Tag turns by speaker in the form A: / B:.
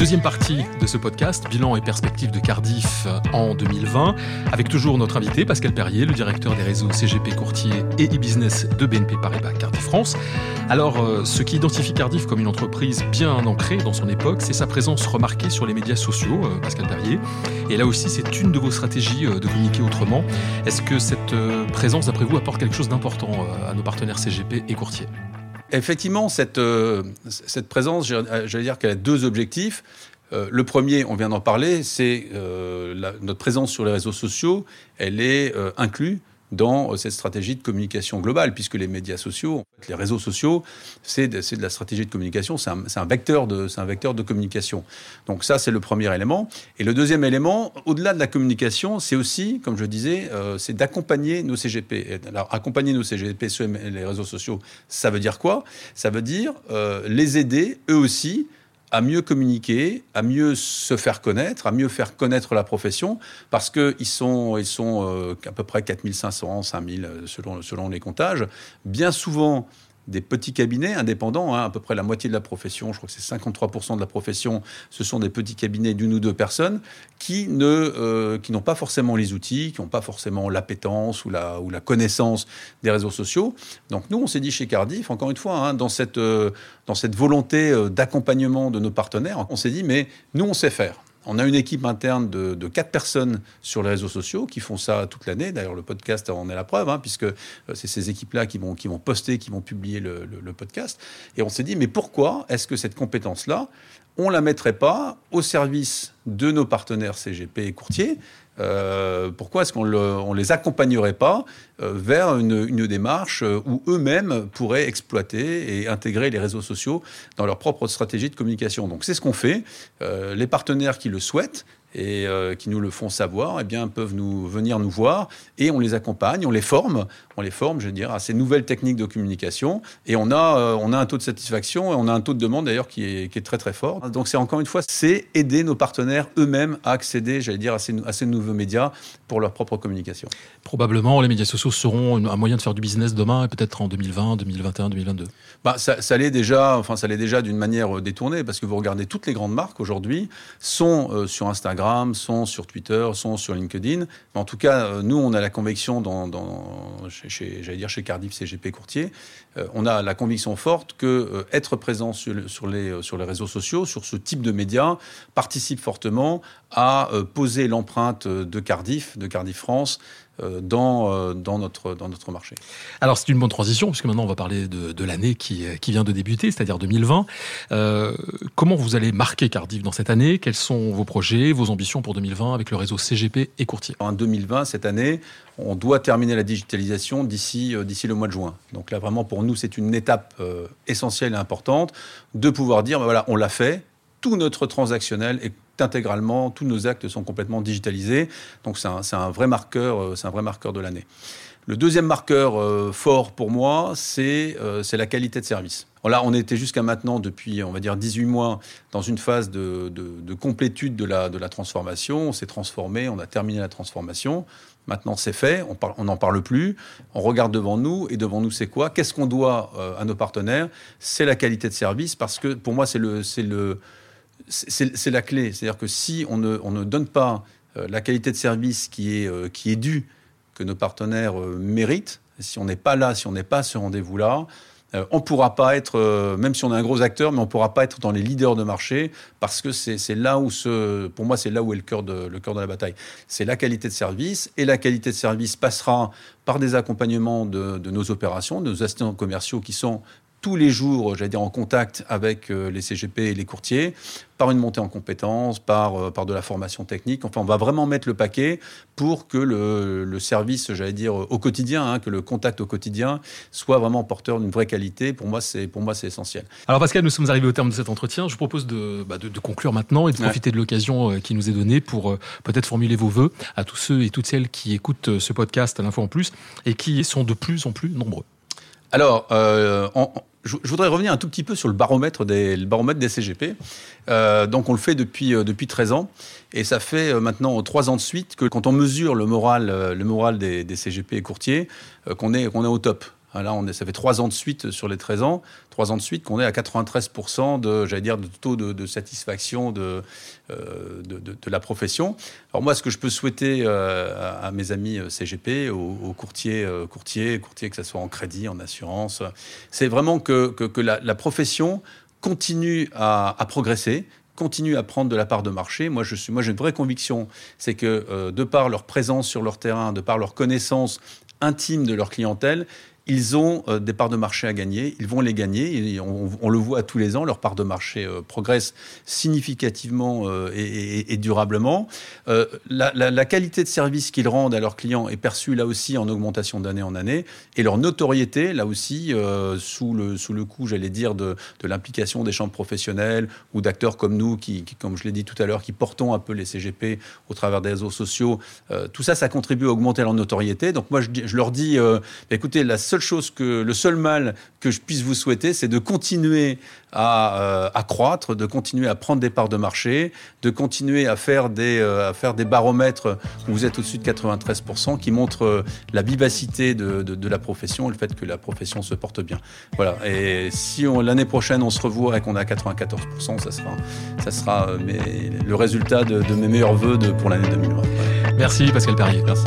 A: Deuxième partie de ce podcast, bilan et perspective de Cardiff en 2020, avec toujours notre invité Pascal Perrier, le directeur des réseaux CGP Courtier et e-business de BNP Paribas Cardiff France. Alors, euh, ce qui identifie Cardiff comme une entreprise bien ancrée dans son époque, c'est sa présence remarquée sur les médias sociaux, euh, Pascal Perrier. Et là aussi, c'est une de vos stratégies euh, de communiquer autrement. Est-ce que cette présence, d'après vous, apporte quelque chose d'important à nos partenaires CGP et courtiers
B: Effectivement, cette, euh, présence, j'allais dire qu'elle a deux objectifs. Euh, le premier, on vient d'en parler, c'est euh, notre présence sur les réseaux sociaux. Elle est inclue dans cette stratégie de communication globale, puisque les médias sociaux, les réseaux sociaux, c'est de, de, la stratégie de communication, c'est un, un, vecteur de, un vecteur de communication. Donc ça, c'est le premier élément. Et le deuxième élément, au-delà de la communication, c'est aussi, comme je disais, euh, c'est d'accompagner nos CGP. Alors, accompagner nos CGP sur les réseaux sociaux, ça veut dire quoi? Ça veut dire euh, les aider, eux aussi, à mieux communiquer, à mieux se faire connaître, à mieux faire connaître la profession, parce qu'ils sont, ils sont euh, à peu près 4500, 5000 selon, selon les comptages. Bien souvent, des petits cabinets indépendants, hein, à peu près la moitié de la profession, je crois que c'est 53% de la profession, ce sont des petits cabinets d'une ou deux personnes qui ne euh, qui n'ont pas forcément les outils, qui n'ont pas forcément l'appétence ou la, ou la connaissance des réseaux sociaux. Donc nous, on s'est dit chez Cardiff, encore une fois, hein, dans, cette, euh, dans cette volonté euh, d'accompagnement de nos partenaires, on s'est dit, mais nous, on sait faire. On a une équipe interne de, quatre personnes sur les réseaux sociaux qui font ça toute l'année. D'ailleurs, le podcast en est la preuve, hein, puisque euh, c'est ces équipes-là qui vont, qui vont poster, qui vont publier le, le podcast. Et on s'est dit, mais pourquoi est-ce que cette compétence-là, on la mettrait pas au service de nos partenaires CGP et courtiers euh, pourquoi est-ce qu'on ne les accompagnerait pas euh, vers une, démarche euh, où eux-mêmes pourraient exploiter et intégrer les réseaux sociaux dans leur propre stratégie de communication? Donc c'est ce qu'on fait. les partenaires qui le souhaitent et euh, qui nous le font savoir, eh bien, peuvent nous venir nous voir et on les accompagne, on les forme, on les forme, je veux dire, à ces nouvelles techniques de communication. Et on a, euh, on a un taux de satisfaction et on a un taux de demande d'ailleurs qui est, qui est, très très fort. Donc c'est encore une fois, c'est aider nos partenaires eux-mêmes à accéder, j'allais dire, à ces, à ces, nouveaux médias pour leur propre communication.
A: Probablement, les médias sociaux seront un moyen de faire du business demain et peut-être en 2020, 2021, 2022.
B: Bah, ça, ça l'est déjà, enfin ça l'est déjà d'une manière euh, détournée parce que vous regardez toutes les grandes marques aujourd'hui sont sur Instagram sont sur Twitter, sont sur LinkedIn. Mais en tout cas, euh, nous, on a la conviction, chez, j'allais dire chez Cardiff CGP Courtier, euh, on a la conviction forte que euh, être présent sur, sur, les, réseaux sociaux, sur ce type de médias, participe fortement à poser l'empreinte de Cardiff, de Cardiff France, dans, euh, dans, notre, dans notre marché.
A: Alors c'est une bonne transition, puisque maintenant on va parler de, de l'année qui, qui vient de débuter, c'est-à-dire 2020. Euh, comment vous allez marquer Cardiff dans cette année? Quels sont vos projets, vos ambitions pour 2020 avec le réseau CGP et courtier?
B: En 2020, cette année, on doit terminer la digitalisation d'ici d'ici le mois de juin. Donc là, vraiment, pour nous, c'est une étape essentielle et importante de pouvoir dire, ben voilà, on l'a fait, tout notre transactionnel est intégralement, tous nos actes sont complètement digitalisés. Donc c'est un, vrai marqueur, euh, c'est un vrai marqueur de l'année. Le deuxième marqueur euh, fort pour moi, euh, c'est la qualité de service. Là, on était jusqu'à maintenant, depuis, on va dire, 18 mois, dans une phase de, complétude de la, de la transformation. On s'est transformé, on a terminé la transformation. Maintenant, c'est fait, on n'en parle plus. On regarde devant nous, et devant nous, c'est quoi? Qu'est-ce qu'on doit à nos partenaires? C'est la qualité de service, parce que pour moi, c'est le, le, c'est la clé. C'est-à-dire que si on ne, on ne donne pas euh, la qualité de service qui est, euh, due, que nos partenaires euh, méritent, si on n'est pas là, si on n'est pas à ce rendez-vous-là, on ne pourra pas être, même si on est un gros acteur, mais on ne pourra pas être dans les leaders de marché parce que c'est là où, pour moi, c'est là où est le cœur de, le cœur de la bataille. C'est la qualité de service et la qualité de service passera par des accompagnements de, de nos opérations, de nos assistants commerciaux qui sont tous les jours, j'allais dire, en contact avec euh, les CGP et les courtiers, par une montée en compétences, par, euh, par de la formation technique. Enfin, on va vraiment mettre le paquet pour que le, le service, j'allais dire, au quotidien, hein, que le contact au quotidien soit vraiment porteur d'une vraie qualité. Pour moi, c'est pour moi c'est essentiel.
A: Alors Pascal, nous sommes arrivés au terme de cet entretien. Je vous propose de, bah, de, de conclure maintenant et de profiter de l'occasion euh, qui nous est donnée pour peut-être formuler vos vœux à tous ceux et toutes celles qui écoutent ce podcast à l'info en plus et qui sont de plus en plus nombreux.
B: Alors, euh, je, voudrais revenir un tout petit peu sur le baromètre des, CGP. Euh, donc, on le fait depuis, euh, depuis 13 ans. Et ça fait maintenant 3 ans de suite que quand on mesure le moral, le moral des, des CGP et courtiers, qu'on est, qu'on est au top. Ah, là, on est, ça fait trois ans de suite sur les 13 ans, trois ans de suite qu'on est à 93% de, j'allais dire, de taux de, satisfaction de, euh, de, de, la profession. Alors moi, ce que je peux souhaiter euh, à, mes amis euh, CGP, aux, courtiers, courtiers, courtiers, que ce soit en crédit, en assurance, c'est vraiment que, que, la, profession continue à, à progresser, continue à prendre de la part de marché. Moi, je suis, moi, j'ai une vraie conviction, c'est que de par leur présence sur leur terrain, de par leur connaissance intime de leur clientèle, ils ont euh, des parts de marché à gagner, ils vont les gagner, on, le voit tous les ans, leur part de marché euh, progresse significativement euh, et, durablement. La, qualité de service qu'ils rendent à leurs clients est perçue là aussi en augmentation d'année en année, et leur notoriété, là aussi, sous, le, sous le coup, j'allais dire, de, l'implication des chambres professionnelles ou d'acteurs comme nous, qui, comme je l'ai dit tout à l'heure, qui portons un peu les CGP au travers des réseaux sociaux, tout ça, ça contribue à augmenter leur notoriété. Donc moi, je, je leur dis, écoutez, la seule chose que, le seul mal que je puisse vous souhaiter, c'est de continuer à, euh, croître, de continuer à prendre des parts de marché, de continuer à faire des, euh, à faire des baromètres où vous êtes au-dessus de 93%, qui montrent euh, la vivacité de, de, la profession et le fait que la profession se porte bien. Voilà. Et si l'année prochaine on se revoit et qu'on est à 94%, ça sera, ça sera le résultat de, mes meilleurs voeux pour l'année 2020.
A: Merci Pascal Perrier. Merci.